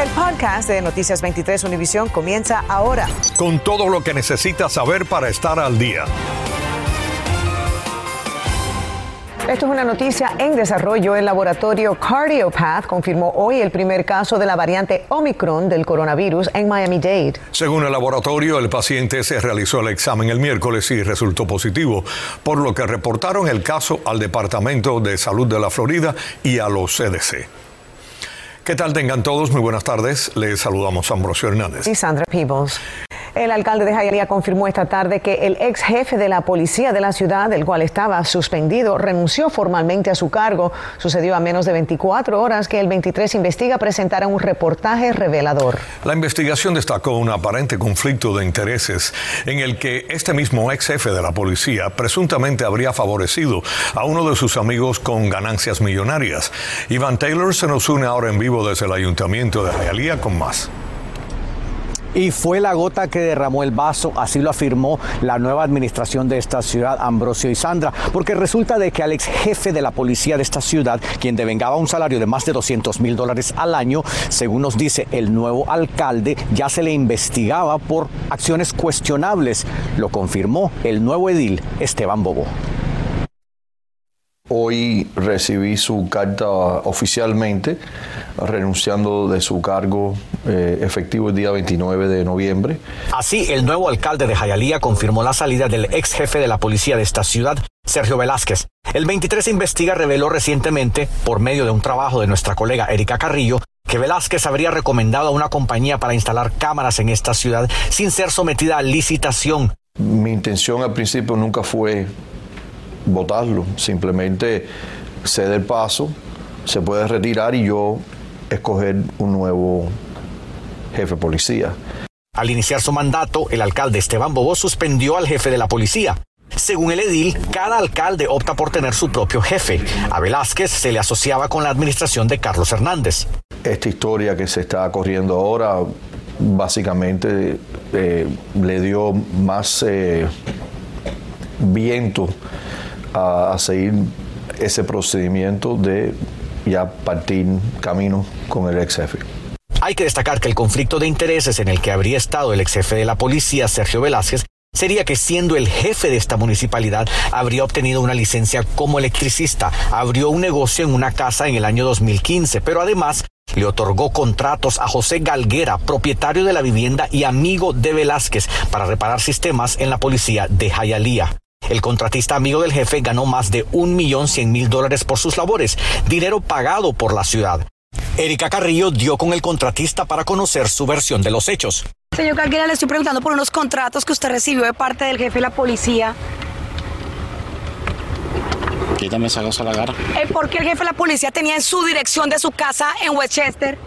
El podcast de Noticias 23 Univisión comienza ahora. Con todo lo que necesitas saber para estar al día. Esto es una noticia en desarrollo. El laboratorio Cardiopath confirmó hoy el primer caso de la variante Omicron del coronavirus en Miami-Dade. Según el laboratorio, el paciente se realizó el examen el miércoles y resultó positivo, por lo que reportaron el caso al Departamento de Salud de la Florida y a los CDC. ¿Qué tal tengan todos? Muy buenas tardes. Les saludamos Ambrosio Hernández. Y Sandra Peebles. El alcalde de Hialeah confirmó esta tarde que el ex jefe de la policía de la ciudad, el cual estaba suspendido, renunció formalmente a su cargo. Sucedió a menos de 24 horas que el 23 investiga presentara un reportaje revelador. La investigación destacó un aparente conflicto de intereses en el que este mismo ex jefe de la policía presuntamente habría favorecido a uno de sus amigos con ganancias millonarias. Ivan Taylor se nos une ahora en vivo desde el ayuntamiento de Hialeah con más. Y fue la gota que derramó el vaso, así lo afirmó la nueva administración de esta ciudad, Ambrosio y Sandra, porque resulta de que al ex jefe de la policía de esta ciudad, quien devengaba un salario de más de 200 mil dólares al año, según nos dice el nuevo alcalde, ya se le investigaba por acciones cuestionables. Lo confirmó el nuevo edil, Esteban Bobo. Hoy recibí su carta oficialmente renunciando de su cargo eh, efectivo el día 29 de noviembre. Así, el nuevo alcalde de Jayalía confirmó la salida del ex jefe de la policía de esta ciudad, Sergio Velázquez. El 23 Investiga reveló recientemente, por medio de un trabajo de nuestra colega Erika Carrillo, que Velázquez habría recomendado a una compañía para instalar cámaras en esta ciudad sin ser sometida a licitación. Mi intención al principio nunca fue votarlo, simplemente ceder paso, se puede retirar y yo escoger un nuevo jefe de policía. Al iniciar su mandato, el alcalde Esteban Bobo suspendió al jefe de la policía. Según el edil, cada alcalde opta por tener su propio jefe. A Velázquez se le asociaba con la administración de Carlos Hernández. Esta historia que se está corriendo ahora básicamente eh, le dio más eh, viento a, seguir ese procedimiento de ya partir camino con el ex jefe. Hay que destacar que el conflicto de intereses en el que habría estado el ex jefe de la policía, Sergio Velázquez, sería que siendo el jefe de esta municipalidad habría obtenido una licencia como electricista, abrió un negocio en una casa en el año 2015, pero además le otorgó contratos a José Galguera, propietario de la vivienda y amigo de Velázquez, para reparar sistemas en la policía de Jayalía. El contratista amigo del jefe ganó más de un millón cien mil dólares por sus labores, dinero pagado por la ciudad. Erika Carrillo dio con el contratista para conocer su versión de los hechos. Señor Galguera, le estoy preguntando por unos contratos que usted recibió de parte del jefe de la policía. Quítame esa cosa a la cara. Eh, ¿Por qué el jefe de la policía tenía en su dirección de su casa en Westchester?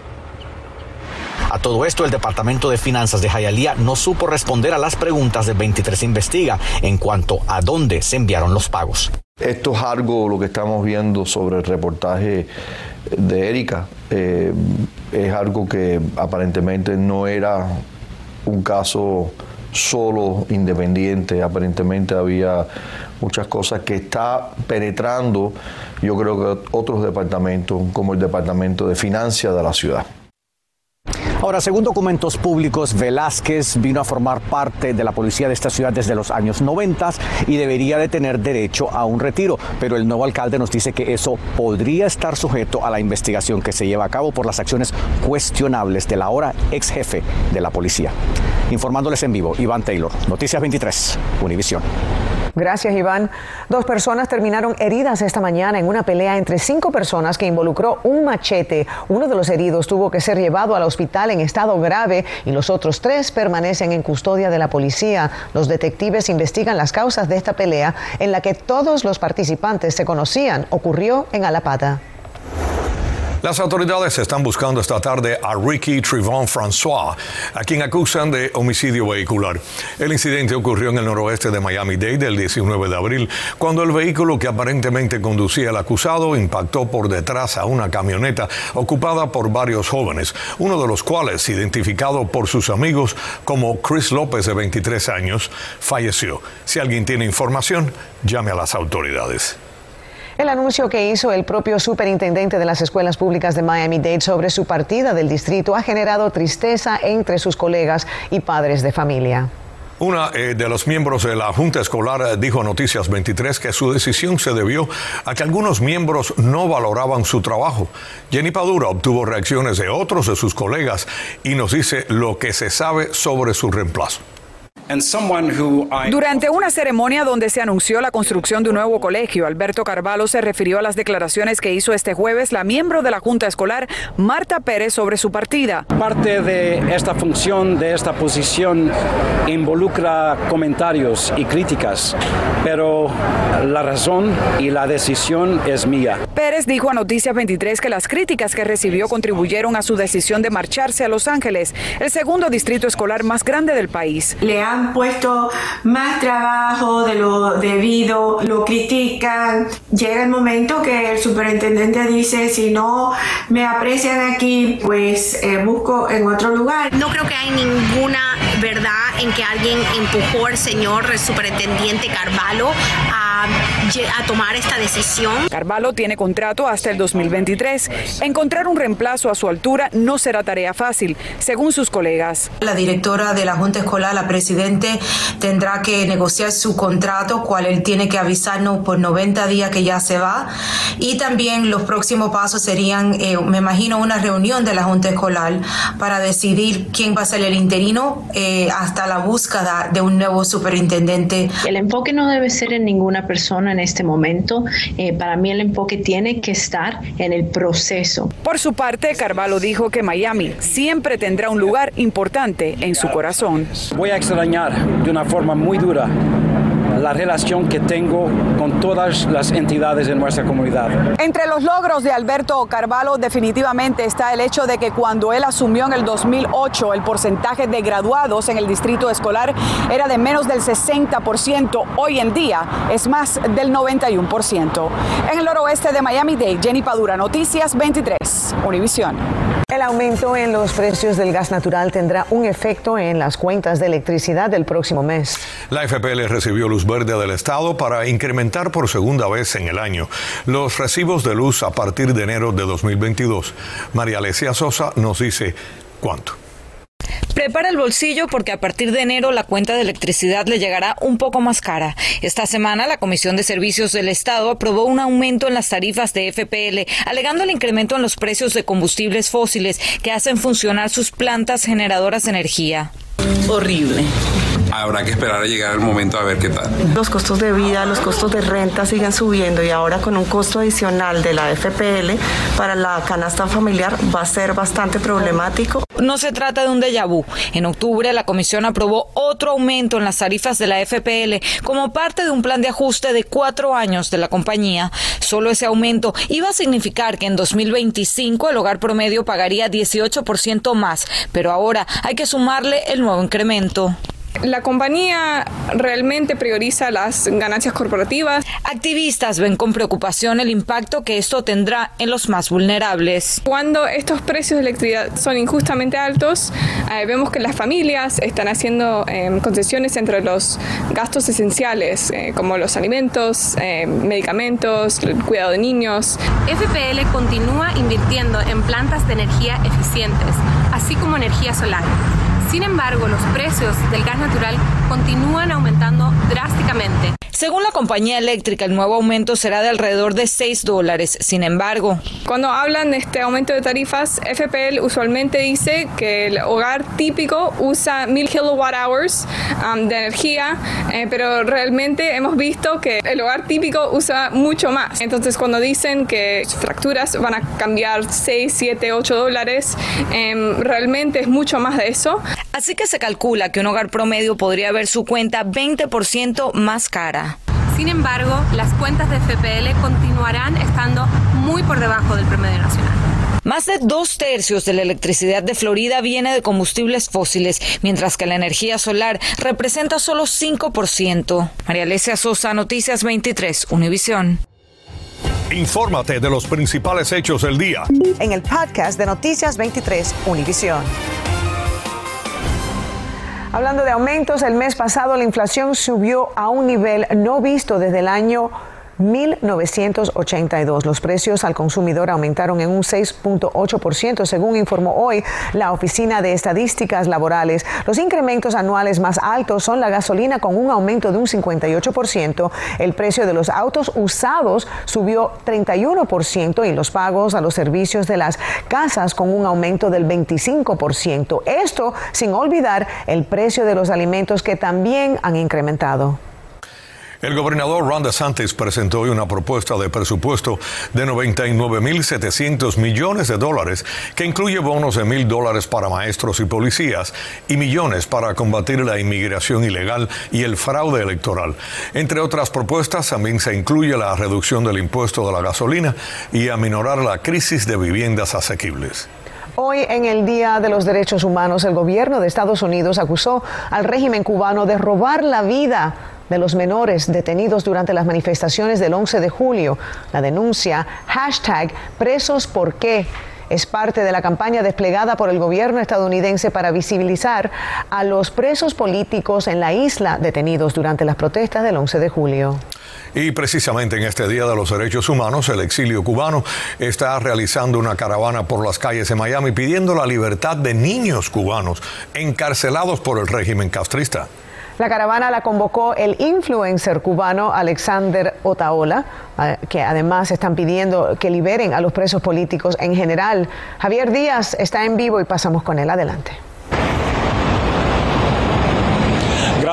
A todo esto, el Departamento de Finanzas de Hialeah no supo responder a las preguntas de 23 Investiga en cuanto a dónde se enviaron los pagos. Esto es algo, lo que estamos viendo sobre el reportaje de Erika, eh, es algo que aparentemente no era un caso solo independiente, aparentemente había muchas cosas que está penetrando, yo creo que otros departamentos, como el Departamento de Finanzas de la ciudad. Ahora, según documentos públicos, Velázquez vino a formar parte de la policía de esta ciudad desde los años 90 y debería de tener derecho a un retiro, pero el nuevo alcalde nos dice que eso podría estar sujeto a la investigación que se lleva a cabo por las acciones cuestionables del ahora ex jefe de la policía. Informándoles en vivo, Iván Taylor, Noticias 23, Univisión. Gracias, Iván. Dos personas terminaron heridas esta mañana en una pelea entre cinco personas que involucró un machete. Uno de los heridos tuvo que ser llevado al hospital en estado grave y los otros tres permanecen en custodia de la policía. Los detectives investigan las causas de esta pelea en la que todos los participantes se conocían. Ocurrió en Alapata. Las autoridades están buscando esta tarde a Ricky Trivon François, a quien acusan de homicidio vehicular. El incidente ocurrió en el noroeste de Miami-Dade el 19 de abril, cuando el vehículo que aparentemente conducía el acusado impactó por detrás a una camioneta ocupada por varios jóvenes, uno de los cuales, identificado por sus amigos como Chris López de 23 años, falleció. Si alguien tiene información, llame a las autoridades. El anuncio que hizo el propio superintendente de las escuelas públicas de Miami-Dade sobre su partida del distrito ha generado tristeza entre sus colegas y padres de familia. Una eh, de los miembros de la Junta Escolar eh, dijo a Noticias 23 que su decisión se debió a que algunos miembros no valoraban su trabajo. Jenny Padura obtuvo reacciones de otros de sus colegas y nos dice lo que se sabe sobre su reemplazo. Durante una ceremonia donde se anunció la construcción de un nuevo colegio, Alberto Carvalho se refirió a las declaraciones que hizo este jueves la miembro de la Junta Escolar, Marta Pérez, sobre su partida. Parte de esta función, de esta posición, involucra comentarios y críticas, pero la razón y la decisión es mía. Pérez dijo a Noticias 23 que las críticas que recibió contribuyeron a su decisión de marcharse a Los Ángeles, el segundo distrito escolar más grande del país han puesto más trabajo de lo debido, lo critican. Llega el momento que el superintendente dice, si no me aprecian aquí, pues eh, busco en otro lugar. No creo que hay ninguna verdad en que alguien empujó al señor el superintendente Carvalho a, a tomar esta decisión. Carvalho tiene contrato hasta el 2023. Encontrar un reemplazo a su altura no será tarea fácil, según sus colegas. La directora de la Junta Escolar, la presidente, tendrá que negociar su contrato, cual él tiene que avisarnos por 90 días que ya se va. Y también los próximos pasos serían, eh, me imagino, una reunión de la Junta Escolar para decidir quién va a ser el interino eh, hasta la búsqueda de un nuevo superintendente. El enfoque no debe ser en ninguna persona en este momento. Eh, para mí el enfoque tiene que estar en el proceso. Por su parte, Carvalho dijo que Miami siempre tendrá un lugar importante en su corazón. Voy a extrañar de una forma muy dura la relación que tengo con todas las entidades de nuestra comunidad. Entre los logros de Alberto Carvalho definitivamente está el hecho de que cuando él asumió en el 2008 el porcentaje de graduados en el distrito escolar era de menos del 60%, hoy en día es más del 91%. En el noroeste de Miami-Dade, Jenny Padura, Noticias 23, Univisión. El aumento en los precios del gas natural tendrá un efecto en las cuentas de electricidad del próximo mes. La FPL recibió luz verde del Estado para incrementar por segunda vez en el año los recibos de luz a partir de enero de 2022. María Alesia Sosa nos dice cuánto. Prepara el bolsillo porque a partir de enero la cuenta de electricidad le llegará un poco más cara. Esta semana la Comisión de Servicios del Estado aprobó un aumento en las tarifas de FPL, alegando el incremento en los precios de combustibles fósiles que hacen funcionar sus plantas generadoras de energía. Horrible habrá que esperar a llegar el momento a ver qué tal. Los costos de vida, los costos de renta siguen subiendo y ahora con un costo adicional de la FPL para la canasta familiar va a ser bastante problemático. No se trata de un déjà vu. En octubre la comisión aprobó otro aumento en las tarifas de la FPL como parte de un plan de ajuste de cuatro años de la compañía. Solo ese aumento iba a significar que en 2025 el hogar promedio pagaría 18% más, pero ahora hay que sumarle el nuevo incremento. La compañía realmente prioriza las ganancias corporativas. Activistas ven con preocupación el impacto que esto tendrá en los más vulnerables. Cuando estos precios de electricidad son injustamente altos, eh, vemos que las familias están haciendo em, concesiones entre los gastos esenciales, eh, como los alimentos, medicamentos, el cuidado de niños. FPL continúa invirtiendo en plantas de energía eficientes, así como energía solar sin embargo, los precios del gas natural continúan aumentando drásticamente. Según la compañía eléctrica, el nuevo aumento será de alrededor de 6 dólares. Sin embargo, cuando hablan de este aumento de tarifas, FPL usualmente dice que el hogar típico usa 1000 kilowatt hours um, de energía, eh, pero realmente hemos visto que el hogar típico usa mucho más. Entonces, cuando dicen que sus fracturas van a cambiar 6, 7, 8 dólares, em, realmente es mucho más de eso. Así que se calcula que un hogar promedio podría ver su cuenta 20% más cara. Sin embargo, las cuentas de FPL continuarán estando muy por debajo del promedio nacional. Más de dos tercios de la electricidad de Florida viene de combustibles fósiles, mientras que la energía solar representa solo 5%. María Alesia Sosa, Noticias 23, Univisión. Infórmate de los principales hechos del día. En el podcast de Noticias 23, Univisión. Hablando de aumentos, el mes pasado la inflación subió a un nivel no visto desde el año 1.982. Los precios al consumidor aumentaron en un 6.8%, según informó hoy la Oficina de Estadísticas Laborales. Los incrementos anuales más altos son la gasolina con un aumento de un 58%, el precio de los autos usados subió 31% y los pagos a los servicios de las casas con un aumento del 25%. Esto sin olvidar el precio de los alimentos que también han incrementado. El gobernador Ron DeSantis presentó hoy una propuesta de presupuesto de 99.700 millones de dólares que incluye bonos de mil dólares para maestros y policías y millones para combatir la inmigración ilegal y el fraude electoral. Entre otras propuestas también se incluye la reducción del impuesto de la gasolina y aminorar la crisis de viviendas asequibles. Hoy, en el Día de los Derechos Humanos, el gobierno de Estados Unidos acusó al régimen cubano de robar la vida de los menores detenidos durante las manifestaciones del 11 de julio. La denuncia, hashtag presos por qué, es parte de la campaña desplegada por el gobierno estadounidense para visibilizar a los presos políticos en la isla detenidos durante las protestas del 11 de julio. Y precisamente en este Día de los Derechos Humanos, el exilio cubano está realizando una caravana por las calles de Miami pidiendo la libertad de niños cubanos encarcelados por el régimen castrista. La caravana la convocó el influencer cubano Alexander Otaola, eh, que además están pidiendo que liberen a los presos políticos en general. Javier Díaz está en vivo y pasamos con él. Adelante.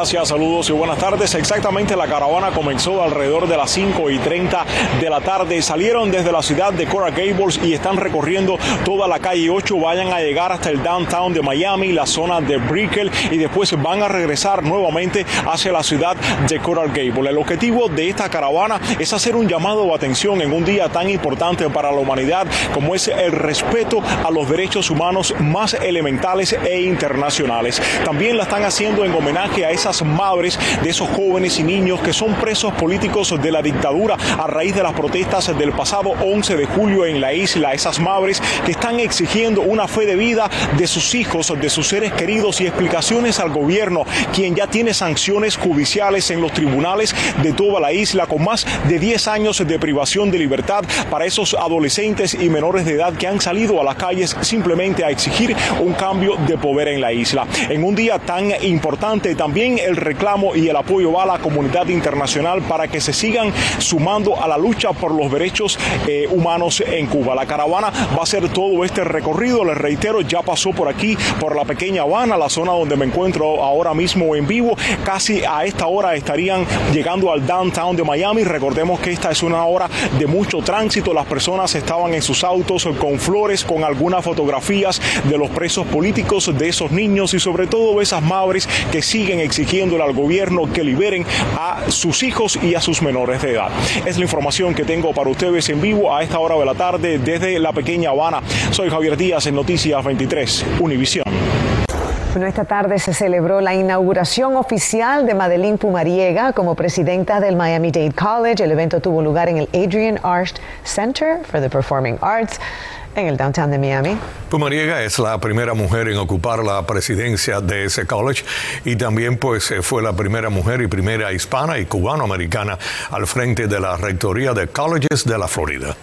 Gracias, saludos y buenas tardes. Exactamente la caravana comenzó alrededor de las 5 y 30 de la tarde. Salieron desde la ciudad de Coral Gables y están recorriendo toda la calle 8. Vayan a llegar hasta el downtown de Miami, la zona de Brickell y después van a regresar nuevamente hacia la ciudad de Coral Gables. El objetivo de esta caravana es hacer un llamado de atención en un día tan importante para la humanidad como es el respeto a los derechos humanos más elementales e internacionales. También la están haciendo en homenaje a esas madres de esos jóvenes y niños que son presos políticos de la dictadura a raíz de las protestas del pasado 11 de julio en la isla. Esas madres que están exigiendo una fe de vida de sus hijos, de sus seres queridos y explicaciones al gobierno, quien ya tiene sanciones judiciales en los tribunales de toda la isla con más de 10 años de privación de libertad para esos adolescentes y menores de edad que han salido a las calles simplemente a exigir un cambio de poder en la isla. En un día tan importante también el reclamo y el apoyo va a la comunidad internacional para que se sigan sumando a la lucha por los derechos eh, humanos en Cuba. La caravana va a hacer todo este recorrido, les reitero, ya pasó por aquí, por la pequeña Habana, la zona donde me encuentro ahora mismo en vivo. Casi a esta hora estarían llegando al downtown de Miami. Recordemos que esta es una hora de mucho tránsito. Las personas estaban en sus autos con flores, con algunas fotografías de los presos políticos, de esos niños y sobre todo esas madres que siguen existiendo exigiéndole al gobierno que liberen a sus hijos y a sus menores de edad. Es la información que tengo para ustedes en vivo a esta hora de la tarde desde la pequeña Habana. Soy Javier Díaz en Noticias 23, Univisión. Bueno, esta tarde se celebró la inauguración oficial de Madeline Pumariega como presidenta del Miami-Dade College. El evento tuvo lugar en el Adrian Arst Center for the Performing Arts en el downtown de Miami. Pumariega es la primera mujer en ocupar la presidencia de ese college y también pues eh, fue la primera mujer y primera hispana y cubanoamericana al frente de la rectoría de colleges de la Florida.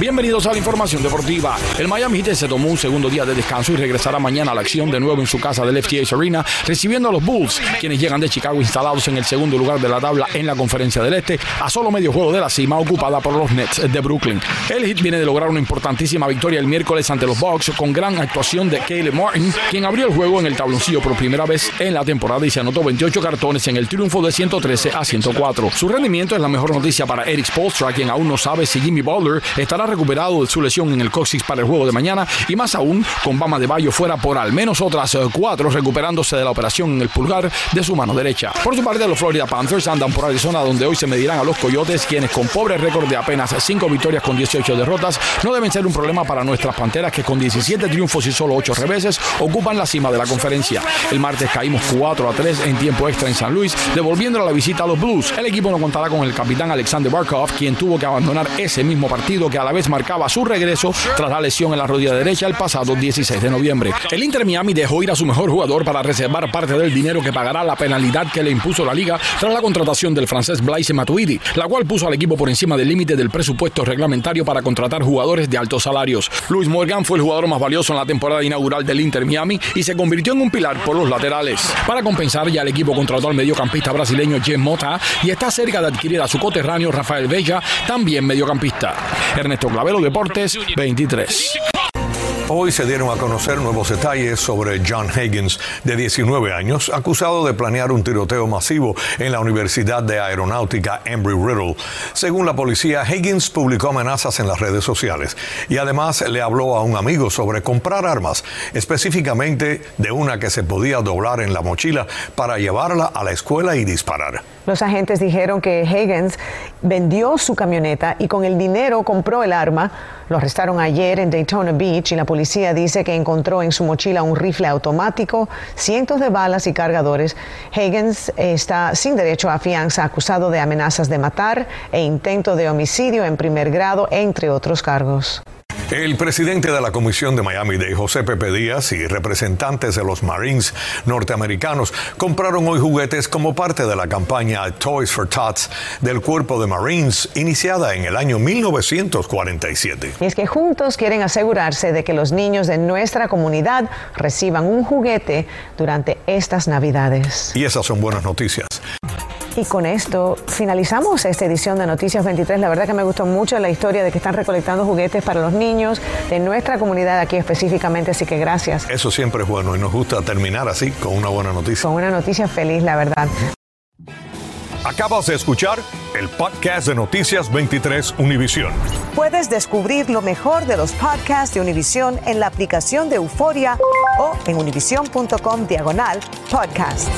Bienvenidos a la información deportiva. El Miami Heat se tomó un segundo día de descanso y regresará mañana a la acción de nuevo en su casa del FTX Arena, recibiendo a los Bulls, quienes llegan de Chicago instalados en el segundo lugar de la tabla en la Conferencia del Este, a solo medio juego de la cima ocupada por los Nets de Brooklyn. El Heat viene de lograr una importantísima victoria el miércoles ante los Bucks con gran actuación de Caleb Martin, quien abrió el juego en el tabloncillo por primera vez en la temporada y se anotó 28 cartones en el triunfo de 113 a 104. Su rendimiento es la mejor noticia para Eric Spolstra, quien aún no sabe si Jimmy Butler estará recuperado su lesión en el coxis para el juego de mañana y más aún con Bama de Bayo fuera por al menos otras eh, cuatro recuperándose de la operación en el pulgar de su mano derecha. Por su parte, los Florida Panthers andan por Arizona donde hoy se medirán a los Coyotes quienes con pobre récord de apenas 5 victorias con 18 derrotas no deben ser un problema para nuestras Panteras que con 17 triunfos y solo 8 reveses ocupan la cima de la conferencia. El martes caímos 4 a 3 en tiempo extra en San Luis, devolviendo la visita a los Blues. El equipo no contará con el capitán Alexander Barkov, quien tuvo que abandonar ese mismo partido que a la vez marcaba su regreso tras la lesión en la rodilla derecha el pasado 16 de noviembre. El Inter Miami dejó ir a su mejor jugador para reservar parte del dinero que pagará la penalidad que le impuso la liga tras la contratación del francés Blaise Matuidi, la cual puso al equipo por encima del límite del presupuesto reglamentario para contratar jugadores de altos salarios. Luis Morgan fue el jugador más valioso en la temporada inaugural del Inter Miami y se convirtió en un pilar por los laterales. Para compensar, ya el equipo contrató al mediocampista brasileño Jem Mota y está cerca de adquirir a su coterráneo Rafael Bella, también mediocampista. Ernesto Clavero, Deportes 23. Hoy se dieron a conocer nuevos detalles sobre John Higgins, de 19 años, acusado de planear un tiroteo masivo en la Universidad de Aeronáutica Embry-Riddle. Según la policía, Higgins publicó amenazas en las redes sociales y además le habló a un amigo sobre comprar armas, específicamente de una que se podía doblar en la mochila para llevarla a la escuela y disparar. Los agentes dijeron que Higgins vendió su camioneta y con el dinero compró el arma. Lo arrestaron ayer en Daytona Beach y la policía dice que encontró en su mochila un rifle automático, cientos de balas y cargadores. Higgins está sin derecho a fianza acusado de amenazas de matar e intento de homicidio en primer grado, entre otros cargos. El presidente de la Comisión de Miami-Dade, José Pepe Díaz, y representantes de los Marines norteamericanos compraron hoy juguetes como parte de la campaña Toys for Tots del Cuerpo de Marines, iniciada en el año 1947. Y es que juntos quieren asegurarse de que los niños de nuestra comunidad reciban un juguete durante estas Navidades. Y esas son buenas noticias. Y con esto finalizamos esta edición de Noticias 23. La verdad que me gustó mucho la historia de que están recolectando juguetes para los niños de nuestra comunidad aquí específicamente, así que gracias. Eso siempre es bueno y nos gusta terminar así con una buena noticia. Con una noticia feliz, la verdad. Acabas de escuchar el podcast de Noticias 23 Univisión. Puedes descubrir lo mejor de los podcasts de Univisión en la aplicación de Euforia o en univision.com diagonal podcasts.